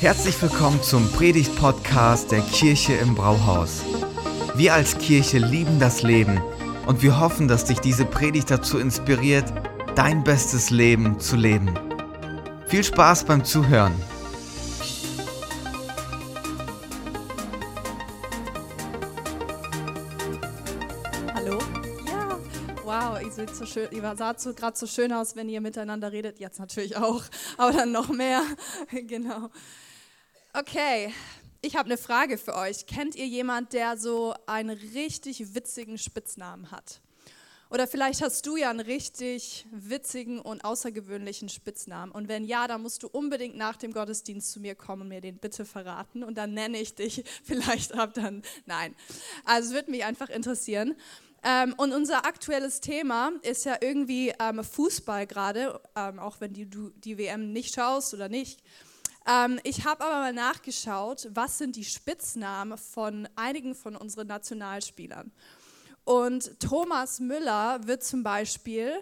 Herzlich willkommen zum Predigt-Podcast der Kirche im Brauhaus. Wir als Kirche lieben das Leben und wir hoffen, dass dich diese Predigt dazu inspiriert, dein bestes Leben zu leben. Viel Spaß beim Zuhören. Hallo? Ja, wow, ihr, so schön, ihr sah so, gerade so schön aus, wenn ihr miteinander redet. Jetzt natürlich auch, aber dann noch mehr. genau. Okay, ich habe eine Frage für euch. Kennt ihr jemand, der so einen richtig witzigen Spitznamen hat? Oder vielleicht hast du ja einen richtig witzigen und außergewöhnlichen Spitznamen. Und wenn ja, dann musst du unbedingt nach dem Gottesdienst zu mir kommen und mir den bitte verraten. Und dann nenne ich dich vielleicht ab dann. Nein. Also es würde mich einfach interessieren. Ähm, und unser aktuelles Thema ist ja irgendwie ähm, Fußball gerade, ähm, auch wenn die, du die WM nicht schaust oder nicht. Ähm, ich habe aber mal nachgeschaut, was sind die Spitznamen von einigen von unseren Nationalspielern. Und Thomas Müller wird zum Beispiel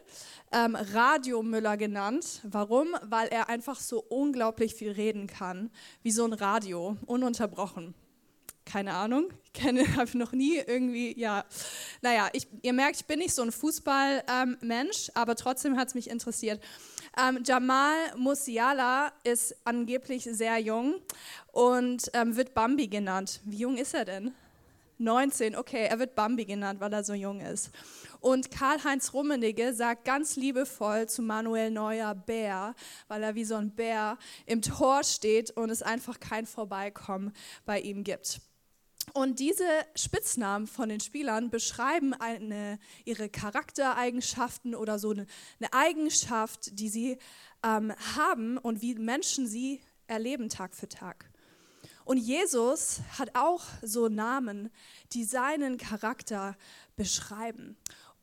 ähm, Radio Müller genannt. Warum? Weil er einfach so unglaublich viel reden kann, wie so ein Radio, ununterbrochen. Keine Ahnung, ich kenne, habe noch nie irgendwie, ja, naja, ich, ihr merkt, ich bin nicht so ein Fußballmensch, ähm, aber trotzdem hat es mich interessiert. Ähm, Jamal Musiala ist angeblich sehr jung und ähm, wird Bambi genannt. Wie jung ist er denn? 19, okay, er wird Bambi genannt, weil er so jung ist. Und Karl-Heinz Rummenigge sagt ganz liebevoll zu Manuel Neuer Bär, weil er wie so ein Bär im Tor steht und es einfach kein Vorbeikommen bei ihm gibt. Und diese Spitznamen von den Spielern beschreiben eine, ihre Charaktereigenschaften oder so eine, eine Eigenschaft, die sie ähm, haben und wie Menschen sie erleben Tag für Tag. Und Jesus hat auch so Namen, die seinen Charakter beschreiben.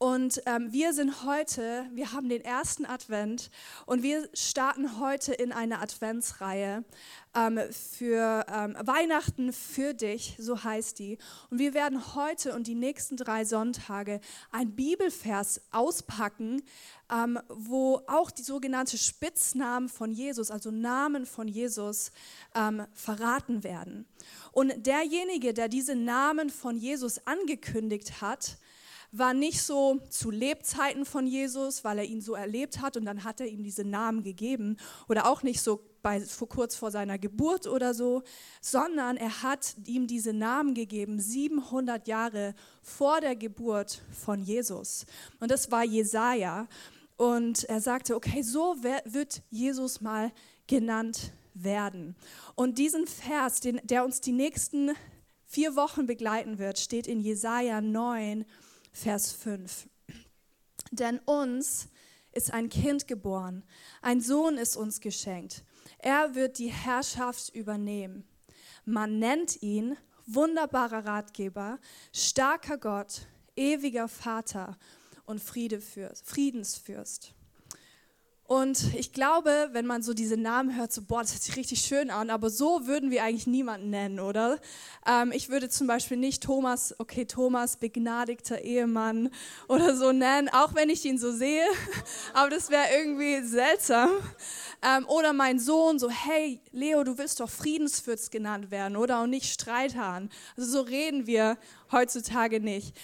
Und ähm, wir sind heute, wir haben den ersten Advent und wir starten heute in eine Adventsreihe ähm, für ähm, Weihnachten für dich, so heißt die. Und wir werden heute und die nächsten drei Sonntage ein Bibelvers auspacken, ähm, wo auch die sogenannte Spitznamen von Jesus, also Namen von Jesus, ähm, verraten werden. Und derjenige, der diese Namen von Jesus angekündigt hat, war nicht so zu Lebzeiten von Jesus, weil er ihn so erlebt hat und dann hat er ihm diese Namen gegeben oder auch nicht so bei, vor, kurz vor seiner Geburt oder so, sondern er hat ihm diese Namen gegeben 700 Jahre vor der Geburt von Jesus. Und das war Jesaja. Und er sagte, okay, so wird Jesus mal genannt werden. Und diesen Vers, den, der uns die nächsten vier Wochen begleiten wird, steht in Jesaja 9, Vers 5. Denn uns ist ein Kind geboren, ein Sohn ist uns geschenkt. Er wird die Herrschaft übernehmen. Man nennt ihn wunderbarer Ratgeber, starker Gott, ewiger Vater und Friedensfürst. Und ich glaube, wenn man so diese Namen hört, so, boah, das hört sich richtig schön an, aber so würden wir eigentlich niemanden nennen, oder? Ähm, ich würde zum Beispiel nicht Thomas, okay, Thomas, begnadigter Ehemann oder so nennen, auch wenn ich ihn so sehe, aber das wäre irgendwie seltsam. Ähm, oder mein Sohn, so, hey, Leo, du willst doch Friedensfürst genannt werden, oder? Und nicht Streithahn. Also so reden wir heutzutage nicht.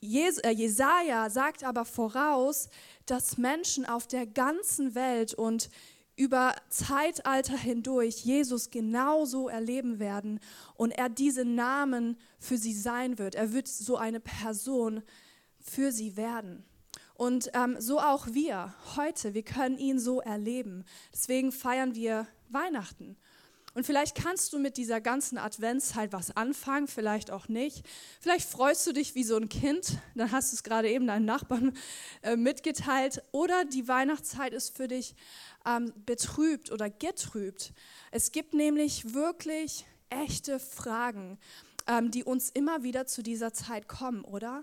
Jes äh, Jesaja sagt aber voraus, dass Menschen auf der ganzen Welt und über Zeitalter hindurch Jesus genauso erleben werden und er diese Namen für sie sein wird. Er wird so eine Person für sie werden. Und ähm, so auch wir heute, wir können ihn so erleben. Deswegen feiern wir Weihnachten. Und vielleicht kannst du mit dieser ganzen Adventszeit was anfangen, vielleicht auch nicht. Vielleicht freust du dich wie so ein Kind, dann hast du es gerade eben deinen Nachbarn äh, mitgeteilt. Oder die Weihnachtszeit ist für dich ähm, betrübt oder getrübt. Es gibt nämlich wirklich echte Fragen, ähm, die uns immer wieder zu dieser Zeit kommen, oder?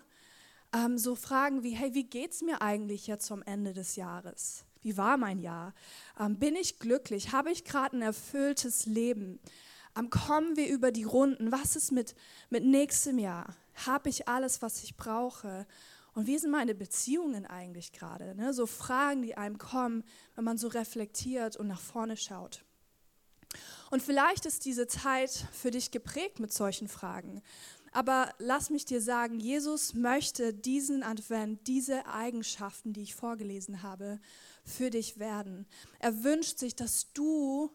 Ähm, so Fragen wie, hey, wie geht es mir eigentlich jetzt zum Ende des Jahres? Wie war mein Jahr? Ähm, bin ich glücklich? Habe ich gerade ein erfülltes Leben? Ähm, kommen wir über die Runden? Was ist mit, mit nächstem Jahr? Habe ich alles, was ich brauche? Und wie sind meine Beziehungen eigentlich gerade? Ne? So Fragen, die einem kommen, wenn man so reflektiert und nach vorne schaut. Und vielleicht ist diese Zeit für dich geprägt mit solchen Fragen. Aber lass mich dir sagen, Jesus möchte diesen Advent, diese Eigenschaften, die ich vorgelesen habe, für dich werden. Er wünscht sich, dass du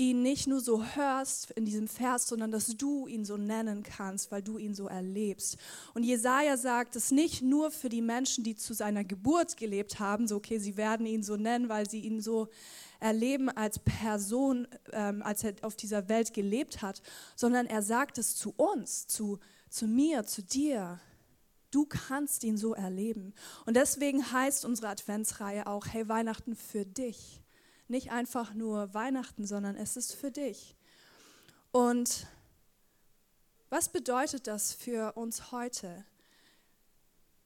ihn nicht nur so hörst in diesem Vers, sondern dass du ihn so nennen kannst, weil du ihn so erlebst. Und Jesaja sagt es nicht nur für die Menschen, die zu seiner Geburt gelebt haben, so okay, sie werden ihn so nennen, weil sie ihn so erleben als Person, ähm, als er auf dieser Welt gelebt hat, sondern er sagt es zu uns, zu, zu mir, zu dir. Du kannst ihn so erleben. Und deswegen heißt unsere Adventsreihe auch, hey Weihnachten für dich nicht einfach nur Weihnachten, sondern es ist für dich. Und was bedeutet das für uns heute,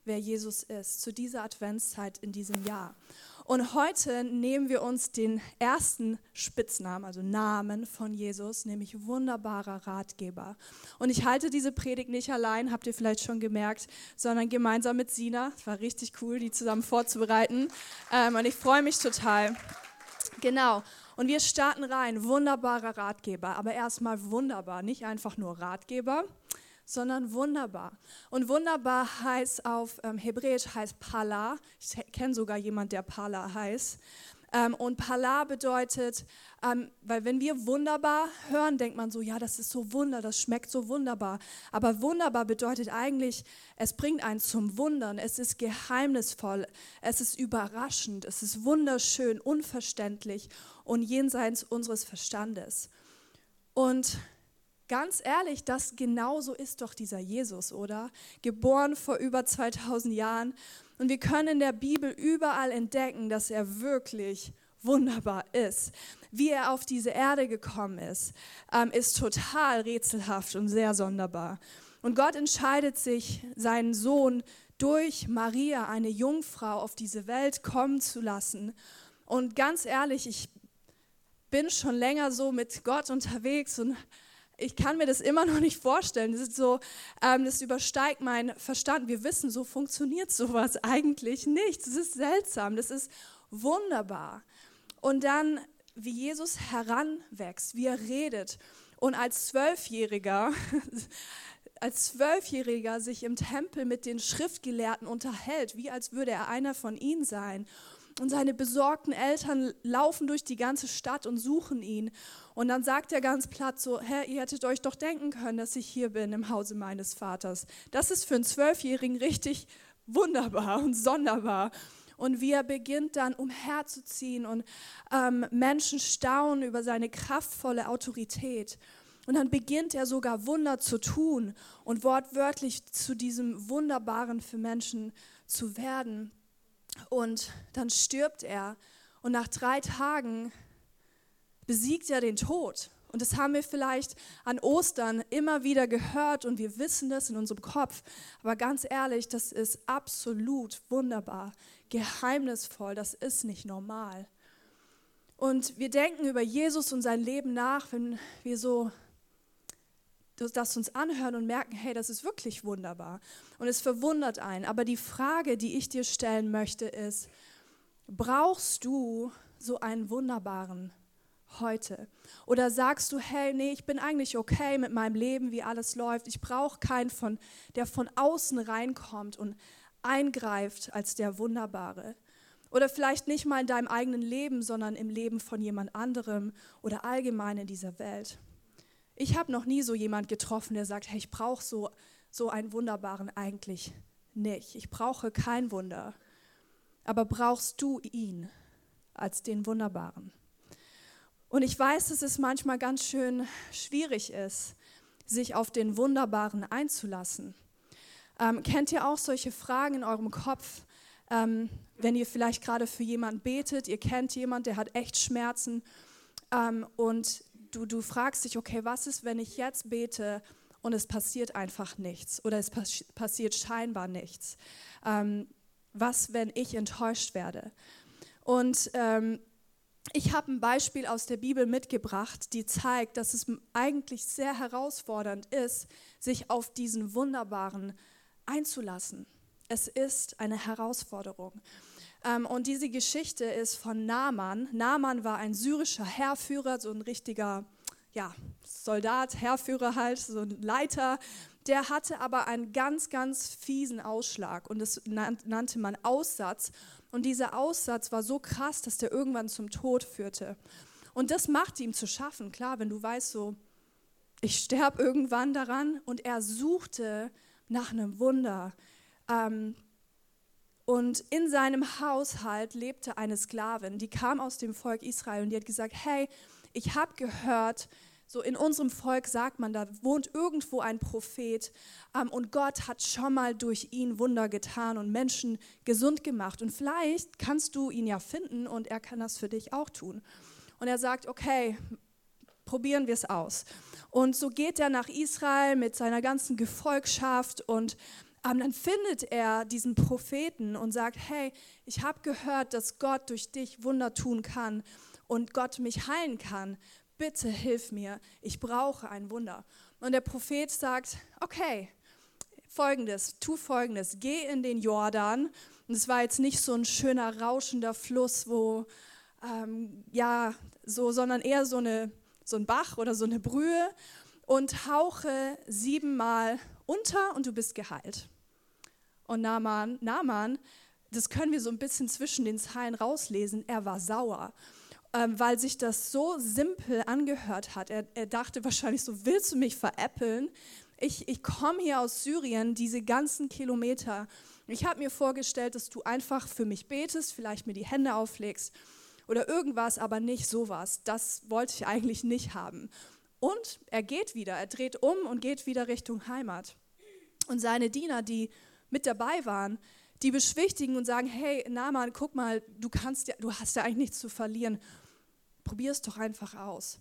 wer Jesus ist, zu dieser Adventszeit in diesem Jahr? Und heute nehmen wir uns den ersten Spitznamen, also Namen von Jesus, nämlich wunderbarer Ratgeber. Und ich halte diese Predigt nicht allein, habt ihr vielleicht schon gemerkt, sondern gemeinsam mit Sina. Es war richtig cool, die zusammen vorzubereiten. Ähm, und ich freue mich total. Genau. Und wir starten rein. Wunderbarer Ratgeber. Aber erstmal wunderbar. Nicht einfach nur Ratgeber, sondern wunderbar. Und wunderbar heißt auf ähm, Hebräisch heißt Pala. Ich kenne sogar jemanden, der Pala heißt. Ähm, und Pala bedeutet, ähm, weil wenn wir wunderbar hören, denkt man so, ja, das ist so wunder, das schmeckt so wunderbar. Aber wunderbar bedeutet eigentlich, es bringt einen zum Wundern, es ist geheimnisvoll, es ist überraschend, es ist wunderschön, unverständlich und jenseits unseres Verstandes. Und Ganz ehrlich, das genauso ist doch dieser Jesus, oder? Geboren vor über 2000 Jahren und wir können in der Bibel überall entdecken, dass er wirklich wunderbar ist. Wie er auf diese Erde gekommen ist, ähm, ist total rätselhaft und sehr sonderbar. Und Gott entscheidet sich, seinen Sohn durch Maria, eine Jungfrau, auf diese Welt kommen zu lassen. Und ganz ehrlich, ich bin schon länger so mit Gott unterwegs und ich kann mir das immer noch nicht vorstellen. Das ist so, ähm, das übersteigt meinen Verstand. Wir wissen, so funktioniert sowas eigentlich nicht. Das ist seltsam, das ist wunderbar. Und dann, wie Jesus heranwächst, wie er redet und als Zwölfjähriger, als Zwölfjähriger sich im Tempel mit den Schriftgelehrten unterhält, wie als würde er einer von ihnen sein. Und seine besorgten Eltern laufen durch die ganze Stadt und suchen ihn. Und dann sagt er ganz platt so, Herr, ihr hättet euch doch denken können, dass ich hier bin im Hause meines Vaters. Das ist für einen Zwölfjährigen richtig wunderbar und sonderbar. Und wie er beginnt dann umherzuziehen und ähm, Menschen staunen über seine kraftvolle Autorität. Und dann beginnt er sogar Wunder zu tun und wortwörtlich zu diesem Wunderbaren für Menschen zu werden. Und dann stirbt er und nach drei Tagen besiegt er den Tod. Und das haben wir vielleicht an Ostern immer wieder gehört und wir wissen das in unserem Kopf. Aber ganz ehrlich, das ist absolut wunderbar, geheimnisvoll, das ist nicht normal. Und wir denken über Jesus und sein Leben nach, wenn wir so das uns anhören und merken, hey, das ist wirklich wunderbar. Und es verwundert einen. Aber die Frage, die ich dir stellen möchte, ist, brauchst du so einen wunderbaren heute? Oder sagst du, hey, nee, ich bin eigentlich okay mit meinem Leben, wie alles läuft. Ich brauche keinen, von, der von außen reinkommt und eingreift als der Wunderbare. Oder vielleicht nicht mal in deinem eigenen Leben, sondern im Leben von jemand anderem oder allgemein in dieser Welt. Ich habe noch nie so jemand getroffen, der sagt, hey, ich brauche so, so einen Wunderbaren eigentlich nicht. Ich brauche kein Wunder. Aber brauchst du ihn als den Wunderbaren? Und ich weiß, dass es manchmal ganz schön schwierig ist, sich auf den Wunderbaren einzulassen. Ähm, kennt ihr auch solche Fragen in eurem Kopf, ähm, wenn ihr vielleicht gerade für jemanden betet, ihr kennt jemanden, der hat echt Schmerzen ähm, und du, du fragst dich, okay, was ist, wenn ich jetzt bete und es passiert einfach nichts oder es pass passiert scheinbar nichts? Ähm, was, wenn ich enttäuscht werde? Und ähm, ich habe ein Beispiel aus der Bibel mitgebracht, die zeigt, dass es eigentlich sehr herausfordernd ist, sich auf diesen Wunderbaren einzulassen. Es ist eine Herausforderung. Ähm, und diese Geschichte ist von Naaman. Naaman war ein syrischer Heerführer, so ein richtiger ja, Soldat, Heerführer halt, so ein Leiter. Der hatte aber einen ganz, ganz fiesen Ausschlag und das nannte man Aussatz. Und dieser Aussatz war so krass, dass der irgendwann zum Tod führte. Und das macht ihm zu schaffen. Klar, wenn du weißt, so, ich sterbe irgendwann daran. Und er suchte nach einem Wunder. Ähm, und in seinem Haushalt lebte eine Sklavin, die kam aus dem Volk Israel und die hat gesagt, hey, ich habe gehört, so in unserem Volk sagt man, da wohnt irgendwo ein Prophet ähm, und Gott hat schon mal durch ihn Wunder getan und Menschen gesund gemacht. Und vielleicht kannst du ihn ja finden und er kann das für dich auch tun. Und er sagt, okay, probieren wir es aus. Und so geht er nach Israel mit seiner ganzen Gefolgschaft und ähm, dann findet er diesen Propheten und sagt, hey, ich habe gehört, dass Gott durch dich Wunder tun kann und Gott mich heilen kann bitte hilf mir, ich brauche ein Wunder. Und der Prophet sagt, okay, folgendes, tu folgendes, geh in den Jordan. Und es war jetzt nicht so ein schöner, rauschender Fluss, wo, ähm, ja, so, sondern eher so, eine, so ein Bach oder so eine Brühe und hauche siebenmal unter und du bist geheilt. Und Naaman, Naaman, das können wir so ein bisschen zwischen den Zeilen rauslesen, er war sauer ähm, weil sich das so simpel angehört hat. Er, er dachte wahrscheinlich so, willst du mich veräppeln? Ich, ich komme hier aus Syrien, diese ganzen Kilometer. Ich habe mir vorgestellt, dass du einfach für mich betest, vielleicht mir die Hände auflegst oder irgendwas, aber nicht sowas. Das wollte ich eigentlich nicht haben. Und er geht wieder, er dreht um und geht wieder Richtung Heimat. Und seine Diener, die mit dabei waren, die beschwichtigen und sagen, hey Naaman, guck mal, du, kannst ja, du hast ja eigentlich nichts zu verlieren probier es doch einfach aus.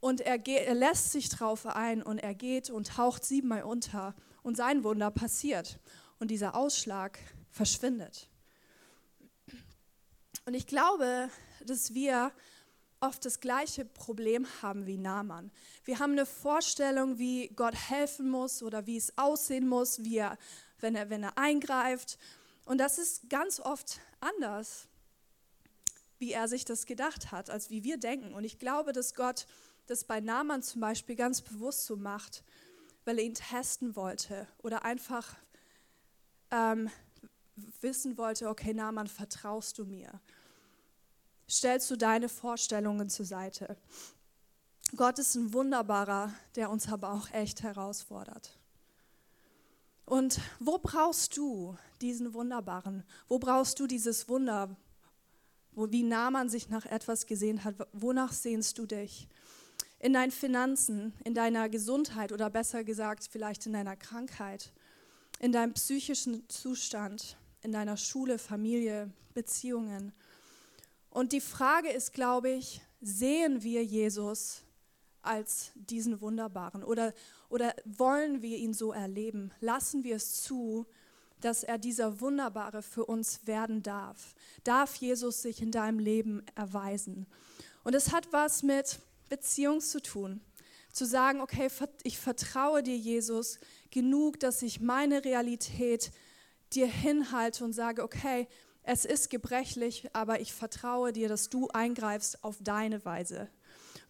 Und er, geht, er lässt sich drauf ein und er geht und taucht siebenmal unter und sein Wunder passiert und dieser Ausschlag verschwindet. Und ich glaube, dass wir oft das gleiche Problem haben wie Naaman. Wir haben eine Vorstellung, wie Gott helfen muss oder wie es aussehen muss, wie er, wenn, er, wenn er eingreift. Und das ist ganz oft anders wie er sich das gedacht hat, als wie wir denken. Und ich glaube, dass Gott das bei Naaman zum Beispiel ganz bewusst so macht, weil er ihn testen wollte oder einfach ähm, wissen wollte, okay, Naaman, vertraust du mir? Stellst du deine Vorstellungen zur Seite? Gott ist ein Wunderbarer, der uns aber auch echt herausfordert. Und wo brauchst du diesen Wunderbaren? Wo brauchst du dieses Wunder, wo, wie nah man sich nach etwas gesehen hat. Wonach sehnst du dich? In deinen Finanzen, in deiner Gesundheit oder besser gesagt vielleicht in deiner Krankheit, in deinem psychischen Zustand, in deiner Schule, Familie, Beziehungen. Und die Frage ist, glaube ich, sehen wir Jesus als diesen Wunderbaren oder, oder wollen wir ihn so erleben? Lassen wir es zu, dass er dieser Wunderbare für uns werden darf. Darf Jesus sich in deinem Leben erweisen. Und es hat was mit Beziehung zu tun. Zu sagen, okay, ich vertraue dir, Jesus, genug, dass ich meine Realität dir hinhalte und sage, okay, es ist gebrechlich, aber ich vertraue dir, dass du eingreifst auf deine Weise.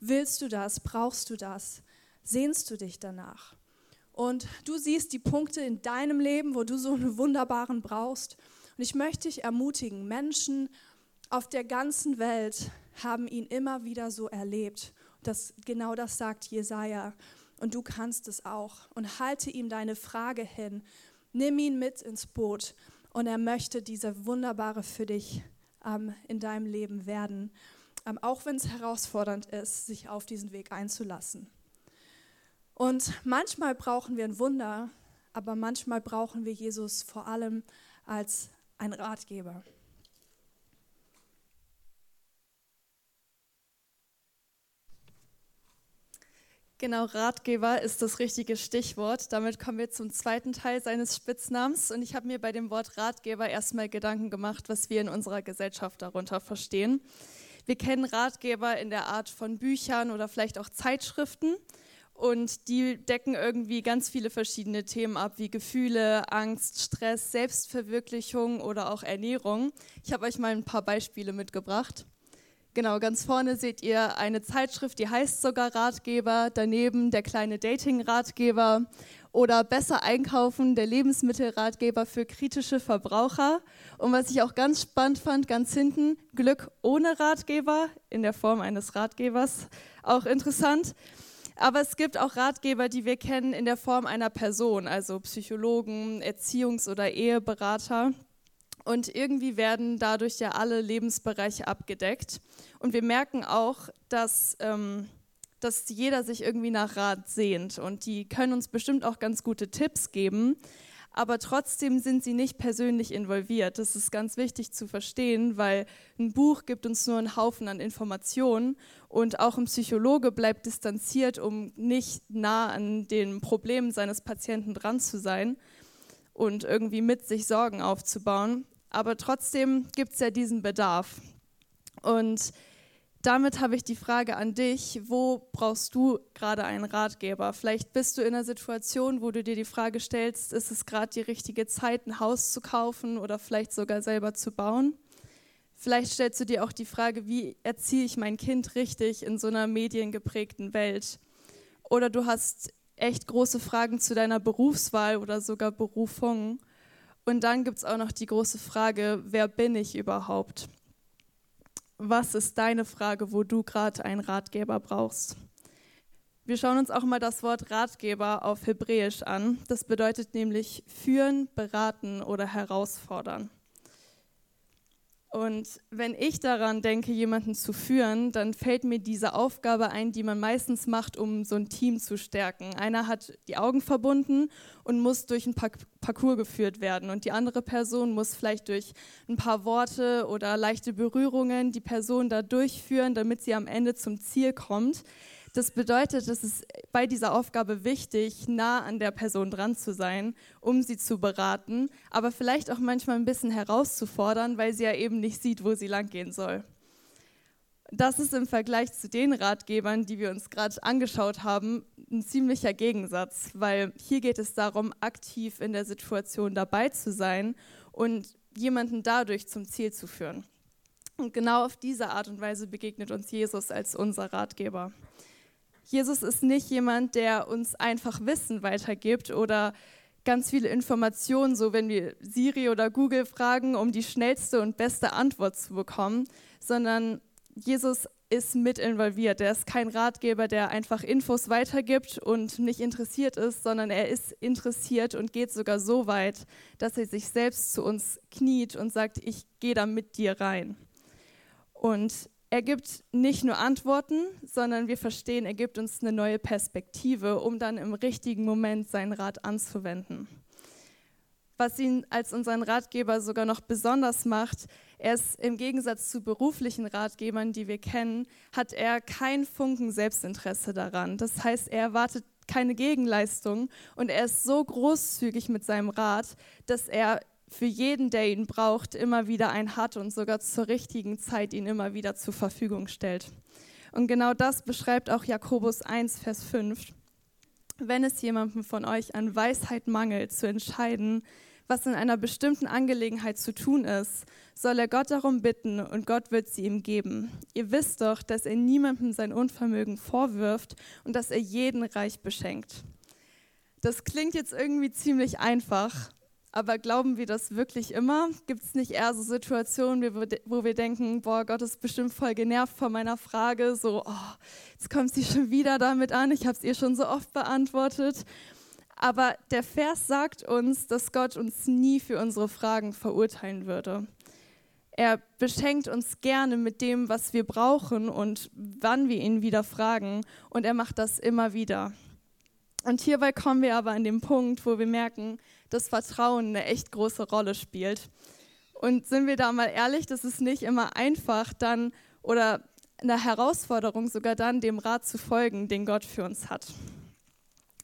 Willst du das? Brauchst du das? Sehnst du dich danach? Und du siehst die Punkte in deinem Leben, wo du so einen wunderbaren brauchst. Und ich möchte dich ermutigen, Menschen auf der ganzen Welt haben ihn immer wieder so erlebt. Das, genau das sagt Jesaja. Und du kannst es auch. Und halte ihm deine Frage hin. Nimm ihn mit ins Boot. Und er möchte dieser Wunderbare für dich ähm, in deinem Leben werden. Ähm, auch wenn es herausfordernd ist, sich auf diesen Weg einzulassen. Und manchmal brauchen wir ein Wunder, aber manchmal brauchen wir Jesus vor allem als ein Ratgeber. Genau, Ratgeber ist das richtige Stichwort. Damit kommen wir zum zweiten Teil seines Spitznamens. Und ich habe mir bei dem Wort Ratgeber erstmal Gedanken gemacht, was wir in unserer Gesellschaft darunter verstehen. Wir kennen Ratgeber in der Art von Büchern oder vielleicht auch Zeitschriften. und die decken irgendwie ganz viele verschiedene Themen ab, wie Gefühle, Angst, Stress, Selbstverwirklichung oder auch Ernährung. Ich habe euch mal ein paar Beispiele mitgebracht. Genau, ganz vorne seht ihr eine Zeitschrift, die heißt sogar Ratgeber, daneben der kleine Dating-Ratgeber oder Besser einkaufen, der Lebensmittelratgeber für kritische Verbraucher. Und was ich auch ganz spannend fand, ganz hinten, Glück ohne Ratgeber in der Form eines Ratgebers, auch interessant. Aber es gibt auch Ratgeber, die wir kennen in der Form einer Person, also Psychologen, Erziehungs- oder Eheberater. Und irgendwie werden dadurch ja alle Lebensbereiche abgedeckt. Und wir merken auch, dass, ähm, dass jeder sich irgendwie nach Rat sehnt. Und die können uns bestimmt auch ganz gute Tipps geben aber trotzdem sind sie nicht persönlich involviert. Das ist ganz wichtig zu verstehen, weil ein Buch gibt uns nur einen Haufen an Informationen und auch ein Psychologe bleibt distanziert, um nicht nah an den Problemen seines Patienten dran zu sein und irgendwie mit sich Sorgen aufzubauen. Aber trotzdem gibt es ja diesen Bedarf. Und damit habe ich die Frage an dich, wo brauchst du gerade einen Ratgeber? Vielleicht bist du in einer Situation, wo du dir die Frage stellst, ist es gerade die richtige Zeit, ein Haus zu kaufen oder vielleicht sogar selber zu bauen? Vielleicht stellst du dir auch die Frage, wie erziehe ich mein Kind richtig in so einer mediengeprägten Welt? Oder du hast echt große Fragen zu deiner Berufswahl oder sogar Berufung. Und dann gibt es auch noch die große Frage, wer bin ich überhaupt? was ist deine Frage, wo du gerade einen Ratgeber brauchst? Wir schauen uns auch mal das Wort Ratgeber auf Hebräisch an. Das bedeutet nämlich führen, beraten oder herausfordern. Und wenn ich daran denke, jemanden zu führen, dann fällt mir diese Aufgabe ein, die man meistens macht, um so ein Team zu stärken. Einer hat die Augen verbunden und muss durch ein Parcours geführt werden. Und die andere Person muss vielleicht durch ein paar Worte oder leichte Berührungen die Person da durchführen, damit sie am Ende zum Ziel kommt. Das bedeutet, es ist bei dieser Aufgabe wichtig, nah an der Person dran zu sein, um sie zu beraten, aber vielleicht auch manchmal ein bisschen herauszufordern, weil sie ja eben nicht sieht, wo sie langgehen soll. Das ist im Vergleich zu den Ratgebern, die wir uns gerade angeschaut haben, ein ziemlicher Gegensatz, weil hier geht es darum, aktiv in der Situation dabei zu sein und jemanden dadurch zum Ziel zu führen. Und genau auf diese Art und Weise begegnet uns Jesus als unser Ratgeber. Jesus ist nicht jemand, der uns einfach Wissen weitergibt oder ganz viele Informationen, so wenn wir Siri oder Google fragen, um die schnellste und beste Antwort zu bekommen, sondern Jesus ist mit involviert. Er ist kein Ratgeber, der einfach Infos weitergibt und nicht interessiert ist, sondern er ist interessiert und geht sogar so weit, dass er sich selbst zu uns kniet und sagt, ich gehe da mit dir rein. Und er gibt nicht nur Antworten, sondern wir verstehen, er gibt uns eine neue Perspektive, um dann im richtigen Moment seinen Rat anzuwenden. Was ihn als unseren Ratgeber sogar noch besonders macht, er ist im Gegensatz zu beruflichen Ratgebern, die wir kennen, hat er kein Funken Selbstinteresse daran. Das heißt, er erwartet keine Gegenleistung und er ist so großzügig mit seinem Rat, dass er für jeden, der ihn braucht, immer wieder einen hat und sogar zur richtigen Zeit ihn immer wieder zur Verfügung stellt. Und genau das beschreibt auch Jakobus 1, Vers 5. Wenn es jemandem von euch an Weisheit mangelt, zu entscheiden, was in einer bestimmten Angelegenheit zu tun ist, soll er Gott darum bitten und Gott wird sie ihm geben. Ihr wisst doch, dass er niemandem sein Unvermögen vorwirft und dass er jeden reich beschenkt. Das klingt jetzt irgendwie ziemlich einfach, aber glauben wir das wirklich immer? Gibt es nicht eher so Situationen, wo wir denken, boah, Gott ist bestimmt voll genervt von meiner Frage, so, oh, jetzt kommt sie schon wieder damit an, ich habe es ihr schon so oft beantwortet. Aber der Vers sagt uns, dass Gott uns nie für unsere Fragen verurteilen würde. Er beschenkt uns gerne mit dem, was wir brauchen und wann wir ihn wieder fragen. Und er macht das immer wieder. Und hierbei kommen wir aber an den Punkt, wo wir merken, dass Vertrauen eine echt große Rolle spielt. Und sind wir da mal ehrlich, das ist nicht immer einfach, dann oder eine Herausforderung sogar dann, dem Rat zu folgen, den Gott für uns hat.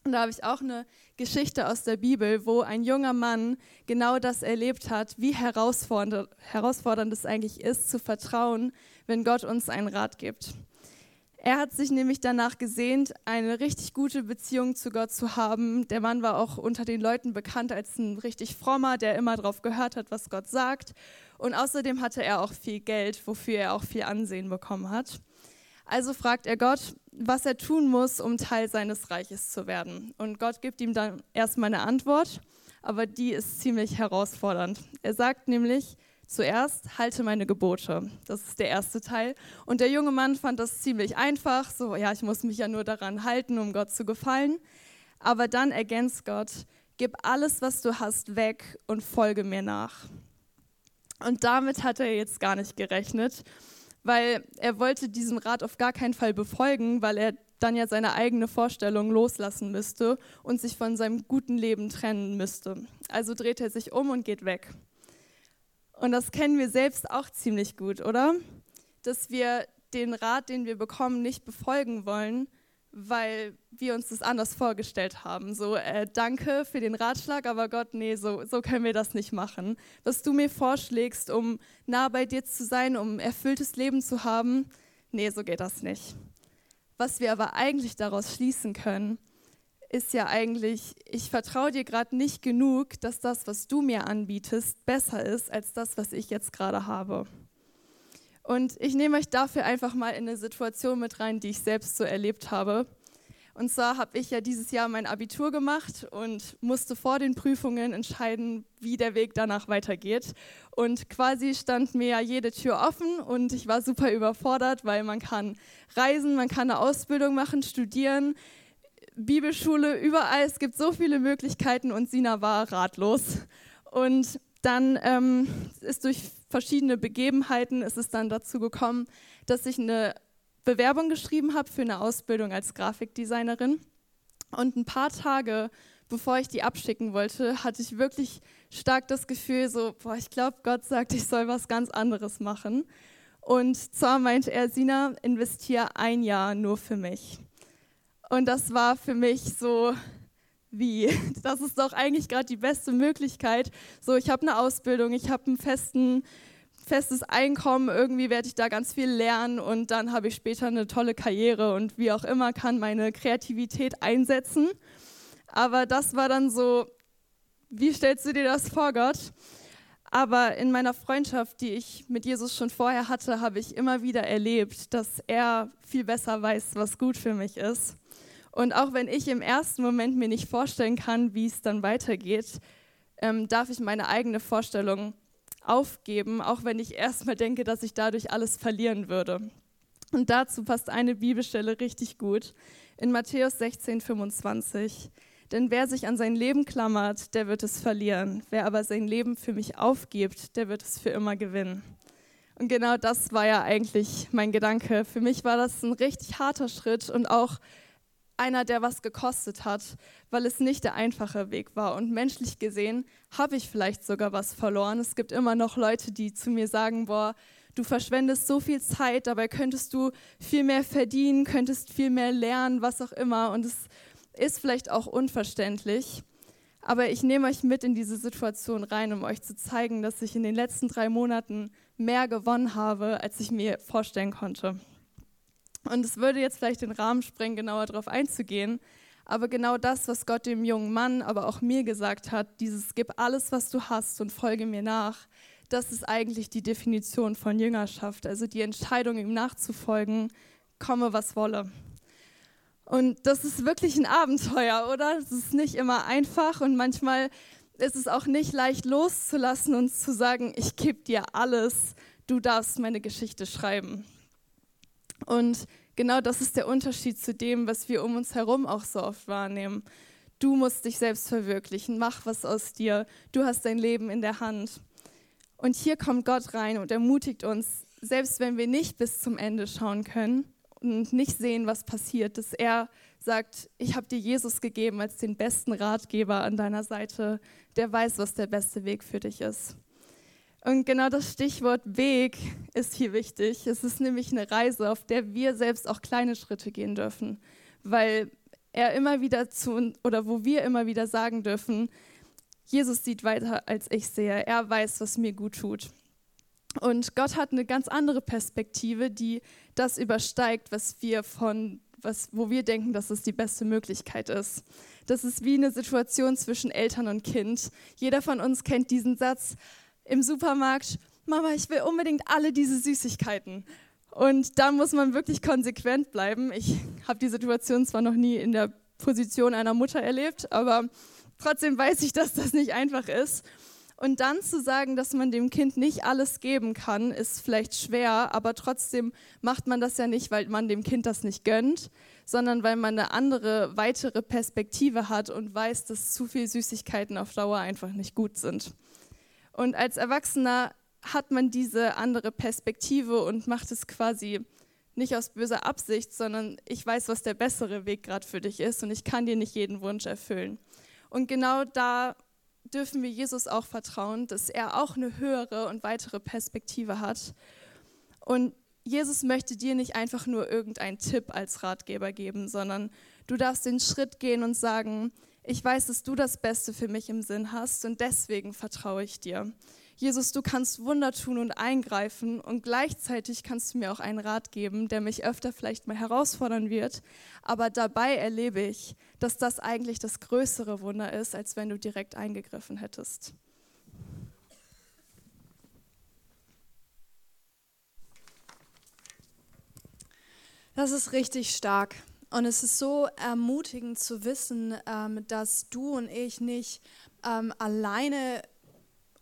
Und da habe ich auch eine Geschichte aus der Bibel, wo ein junger Mann genau das erlebt hat, wie herausfordernd, herausfordernd es eigentlich ist, zu vertrauen, wenn Gott uns einen Rat gibt. Er hat sich nämlich danach gesehnt, eine richtig gute Beziehung zu Gott zu haben. Der Mann war auch unter den Leuten bekannt als ein richtig frommer, der immer darauf gehört hat, was Gott sagt. Und außerdem hatte er auch viel Geld, wofür er auch viel Ansehen bekommen hat. Also fragt er Gott, was er tun muss, um Teil seines Reiches zu werden. Und Gott gibt ihm dann erstmal eine Antwort, aber die ist ziemlich herausfordernd. Er sagt nämlich, Zuerst halte meine Gebote. Das ist der erste Teil. Und der junge Mann fand das ziemlich einfach. So, ja, ich muss mich ja nur daran halten, um Gott zu gefallen. Aber dann ergänzt Gott, gib alles, was du hast, weg und folge mir nach. Und damit hat er jetzt gar nicht gerechnet, weil er wollte diesem Rat auf gar keinen Fall befolgen, weil er dann ja seine eigene Vorstellung loslassen müsste und sich von seinem guten Leben trennen müsste. Also dreht er sich um und geht weg. Und das kennen wir selbst auch ziemlich gut, oder? Dass wir den Rat, den wir bekommen, nicht befolgen wollen, weil wir uns das anders vorgestellt haben. So, äh, danke für den Ratschlag, aber Gott, nee, so, so können wir das nicht machen. Was du mir vorschlägst, um nah bei dir zu sein, um erfülltes Leben zu haben, nee, so geht das nicht. Was wir aber eigentlich daraus schließen können, ist ja eigentlich, ich vertraue dir gerade nicht genug, dass das, was du mir anbietest, besser ist als das, was ich jetzt gerade habe. Und ich nehme euch dafür einfach mal in eine Situation mit rein, die ich selbst so erlebt habe. Und zwar habe ich ja dieses Jahr mein Abitur gemacht und musste vor den Prüfungen entscheiden, wie der Weg danach weitergeht. Und quasi stand mir ja jede Tür offen und ich war super überfordert, weil man kann reisen, man kann eine Ausbildung machen, studieren. Bibelschule, überall, es gibt so viele Möglichkeiten und Sina war ratlos. Und dann ähm, ist durch verschiedene Begebenheiten ist es dann dazu gekommen, dass ich eine Bewerbung geschrieben habe für eine Ausbildung als Grafikdesignerin. Und ein paar Tage bevor ich die abschicken wollte, hatte ich wirklich stark das Gefühl, so, boah, ich glaube, Gott sagt, ich soll was ganz anderes machen. Und zwar meinte er, Sina, investiere ein Jahr nur für mich. Und das war für mich so, wie? Das ist doch eigentlich gerade die beste Möglichkeit. So, ich habe eine Ausbildung, ich habe ein festen, festes Einkommen, irgendwie werde ich da ganz viel lernen und dann habe ich später eine tolle Karriere und wie auch immer kann meine Kreativität einsetzen. Aber das war dann so, wie stellst du dir das vor, Gott? Aber in meiner Freundschaft, die ich mit Jesus schon vorher hatte, habe ich immer wieder erlebt, dass er viel besser weiß, was gut für mich ist. Und auch wenn ich im ersten Moment mir nicht vorstellen kann, wie es dann weitergeht, ähm, darf ich meine eigene Vorstellung aufgeben, auch wenn ich erstmal denke, dass ich dadurch alles verlieren würde. Und dazu passt eine Bibelstelle richtig gut in Matthäus 16, 25. Denn wer sich an sein Leben klammert, der wird es verlieren. Wer aber sein Leben für mich aufgibt, der wird es für immer gewinnen. Und genau das war ja eigentlich mein Gedanke. Für mich war das ein richtig harter Schritt und auch einer, der was gekostet hat, weil es nicht der einfache Weg war. Und menschlich gesehen habe ich vielleicht sogar was verloren. Es gibt immer noch Leute, die zu mir sagen, boah, du verschwendest so viel Zeit, dabei könntest du viel mehr verdienen, könntest viel mehr lernen, was auch immer. Und es ist vielleicht auch unverständlich. Aber ich nehme euch mit in diese Situation rein, um euch zu zeigen, dass ich in den letzten drei Monaten mehr gewonnen habe, als ich mir vorstellen konnte. Und es würde jetzt vielleicht den Rahmen sprengen, genauer darauf einzugehen. Aber genau das, was Gott dem jungen Mann, aber auch mir gesagt hat, dieses Gib alles, was du hast und folge mir nach, das ist eigentlich die Definition von Jüngerschaft. Also die Entscheidung, ihm nachzufolgen, komme, was wolle. Und das ist wirklich ein Abenteuer, oder? Es ist nicht immer einfach und manchmal ist es auch nicht leicht loszulassen und zu sagen, ich gebe dir alles, du darfst meine Geschichte schreiben. Und genau das ist der Unterschied zu dem, was wir um uns herum auch so oft wahrnehmen. Du musst dich selbst verwirklichen, mach was aus dir, du hast dein Leben in der Hand. Und hier kommt Gott rein und ermutigt uns, selbst wenn wir nicht bis zum Ende schauen können und nicht sehen, was passiert, dass er sagt, ich habe dir Jesus gegeben als den besten Ratgeber an deiner Seite, der weiß, was der beste Weg für dich ist. Und genau das Stichwort Weg ist hier wichtig. Es ist nämlich eine Reise, auf der wir selbst auch kleine Schritte gehen dürfen, weil er immer wieder zu oder wo wir immer wieder sagen dürfen, Jesus sieht weiter als ich sehe. Er weiß, was mir gut tut. Und Gott hat eine ganz andere Perspektive, die das übersteigt, was wir von, was, wo wir denken, dass es die beste Möglichkeit ist. Das ist wie eine Situation zwischen Eltern und Kind. Jeder von uns kennt diesen Satz im Supermarkt, Mama, ich will unbedingt alle diese Süßigkeiten. Und da muss man wirklich konsequent bleiben. Ich habe die Situation zwar noch nie in der Position einer Mutter erlebt, aber trotzdem weiß ich, dass das nicht einfach ist. Und dann zu sagen, dass man dem Kind nicht alles geben kann, ist vielleicht schwer, aber trotzdem macht man das ja nicht, weil man dem Kind das nicht gönnt, sondern weil man eine andere, weitere Perspektive hat und weiß, dass zu viel Süßigkeiten auf Dauer einfach nicht gut sind. Und als Erwachsener hat man diese andere Perspektive und macht es quasi nicht aus böser Absicht, sondern ich weiß, was der bessere Weg gerade für dich ist und ich kann dir nicht jeden Wunsch erfüllen. Und genau da dürfen wir Jesus auch vertrauen, dass er auch eine höhere und weitere Perspektive hat. Und Jesus möchte dir nicht einfach nur irgendeinen Tipp als Ratgeber geben, sondern du darfst den Schritt gehen und sagen, ich weiß, dass du das Beste für mich im Sinn hast und deswegen vertraue ich dir. Jesus, du kannst Wunder tun und eingreifen und gleichzeitig kannst du mir auch einen Rat geben, der mich öfter vielleicht mal herausfordern wird, aber dabei erlebe ich, dass das eigentlich das größere Wunder ist, als wenn du direkt eingegriffen hättest. Das ist richtig stark. Und es ist so ermutigend zu wissen, ähm, dass du und ich nicht ähm, alleine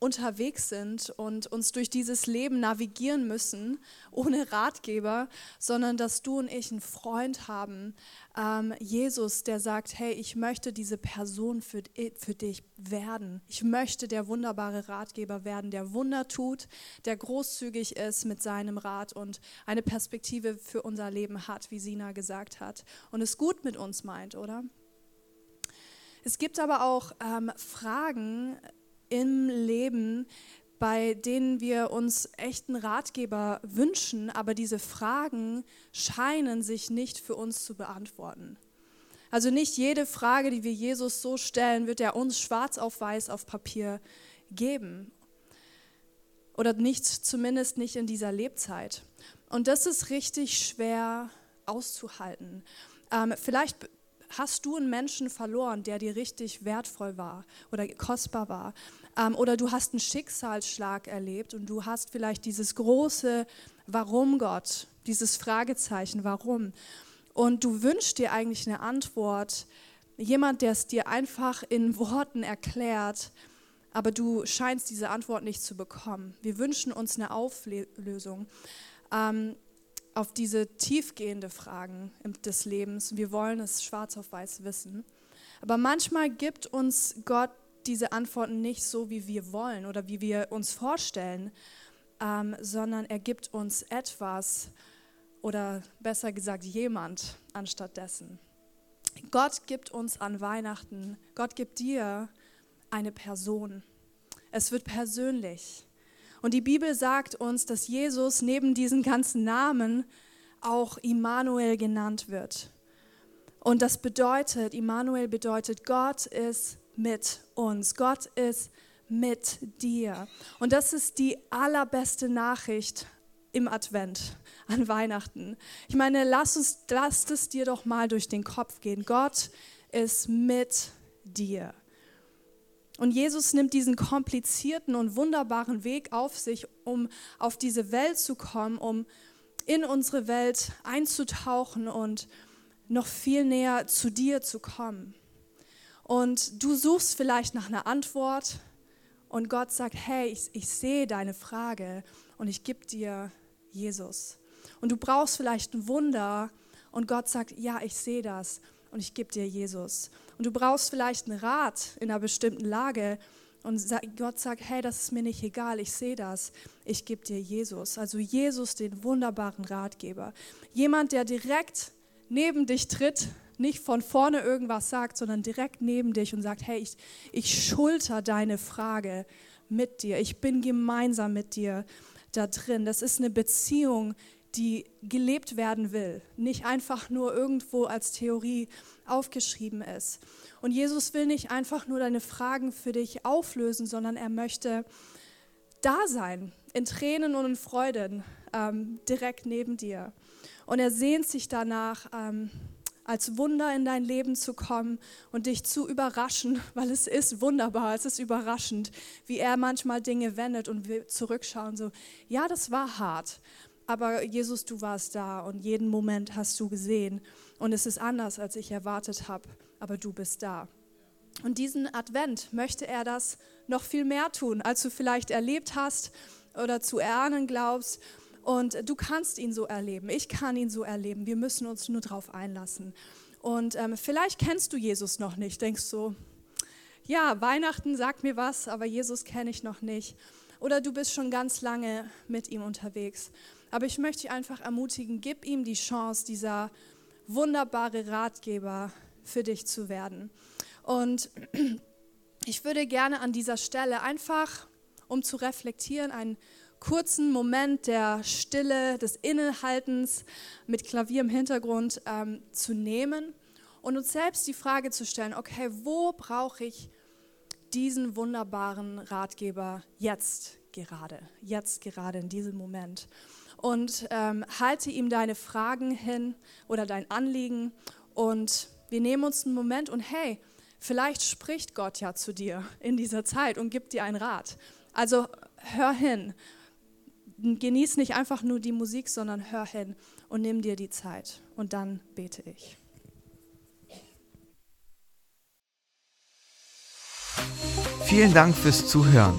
unterwegs sind und uns durch dieses Leben navigieren müssen, ohne Ratgeber, sondern dass du und ich einen Freund haben, ähm, Jesus, der sagt, hey, ich möchte diese Person für, für dich werden. Ich möchte der wunderbare Ratgeber werden, der Wunder tut, der großzügig ist mit seinem Rat und eine Perspektive für unser Leben hat, wie Sina gesagt hat, und es gut mit uns meint, oder? Es gibt aber auch ähm, Fragen, im Leben, bei denen wir uns echten Ratgeber wünschen, aber diese Fragen scheinen sich nicht für uns zu beantworten. Also nicht jede Frage, die wir Jesus so stellen, wird er uns schwarz auf weiß auf Papier geben. Oder nicht, zumindest nicht in dieser Lebzeit. Und das ist richtig schwer auszuhalten. Ähm, vielleicht hast du einen Menschen verloren, der dir richtig wertvoll war oder kostbar war. Ähm, oder du hast einen Schicksalsschlag erlebt und du hast vielleicht dieses große Warum Gott, dieses Fragezeichen, warum. Und du wünschst dir eigentlich eine Antwort, jemand, der es dir einfach in Worten erklärt, aber du scheinst diese Antwort nicht zu bekommen. Wir wünschen uns eine Auflösung. Ähm, auf diese tiefgehende Fragen des Lebens. Wir wollen es schwarz auf weiß wissen. Aber manchmal gibt uns Gott diese Antworten nicht so, wie wir wollen oder wie wir uns vorstellen, ähm, sondern er gibt uns etwas oder besser gesagt jemand anstattdessen. Gott gibt uns an Weihnachten, Gott gibt dir eine Person. Es wird persönlich. Und die Bibel sagt uns, dass Jesus neben diesen ganzen Namen auch Immanuel genannt wird. Und das bedeutet, Immanuel bedeutet, Gott ist mit uns. Gott ist mit dir. Und das ist die allerbeste Nachricht im Advent, an Weihnachten. Ich meine, lass, uns, lass es dir doch mal durch den Kopf gehen. Gott ist mit dir. Und Jesus nimmt diesen komplizierten und wunderbaren Weg auf sich, um auf diese Welt zu kommen, um in unsere Welt einzutauchen und noch viel näher zu dir zu kommen. Und du suchst vielleicht nach einer Antwort und Gott sagt, hey, ich, ich sehe deine Frage und ich gebe dir Jesus. Und du brauchst vielleicht ein Wunder und Gott sagt, ja, ich sehe das und ich gebe dir Jesus. Und du brauchst vielleicht einen Rat in einer bestimmten Lage und Gott sagt, hey, das ist mir nicht egal, ich sehe das, ich gebe dir Jesus. Also Jesus, den wunderbaren Ratgeber. Jemand, der direkt neben dich tritt, nicht von vorne irgendwas sagt, sondern direkt neben dich und sagt, hey, ich, ich schulter deine Frage mit dir, ich bin gemeinsam mit dir da drin. Das ist eine Beziehung, die gelebt werden will, nicht einfach nur irgendwo als Theorie aufgeschrieben ist. Und Jesus will nicht einfach nur deine Fragen für dich auflösen, sondern er möchte da sein in Tränen und in Freuden ähm, direkt neben dir. Und er sehnt sich danach, ähm, als Wunder in dein Leben zu kommen und dich zu überraschen, weil es ist wunderbar, es ist überraschend, wie er manchmal Dinge wendet und wir zurückschauen so, ja, das war hart, aber Jesus, du warst da und jeden Moment hast du gesehen und es ist anders, als ich erwartet habe, aber du bist da. Und diesen Advent möchte er das noch viel mehr tun, als du vielleicht erlebt hast oder zu erahnen glaubst. Und du kannst ihn so erleben, ich kann ihn so erleben. Wir müssen uns nur darauf einlassen. Und ähm, vielleicht kennst du Jesus noch nicht, denkst so, ja, Weihnachten sagt mir was, aber Jesus kenne ich noch nicht. Oder du bist schon ganz lange mit ihm unterwegs. Aber ich möchte dich einfach ermutigen, gib ihm die Chance, dieser wunderbare Ratgeber für dich zu werden. Und ich würde gerne an dieser Stelle einfach, um zu reflektieren, einen kurzen Moment der Stille, des Innehaltens mit Klavier im Hintergrund ähm, zu nehmen und uns selbst die Frage zu stellen, okay, wo brauche ich diesen wunderbaren Ratgeber jetzt gerade, jetzt gerade in diesem Moment? Und ähm, halte ihm deine Fragen hin oder dein Anliegen und wir nehmen uns einen Moment und hey, vielleicht spricht Gott ja zu dir in dieser Zeit und gibt dir einen Rat. Also hör hin genieß nicht einfach nur die Musik, sondern hör hin und nimm dir die Zeit. Und dann bete ich. Vielen Dank fürs Zuhören.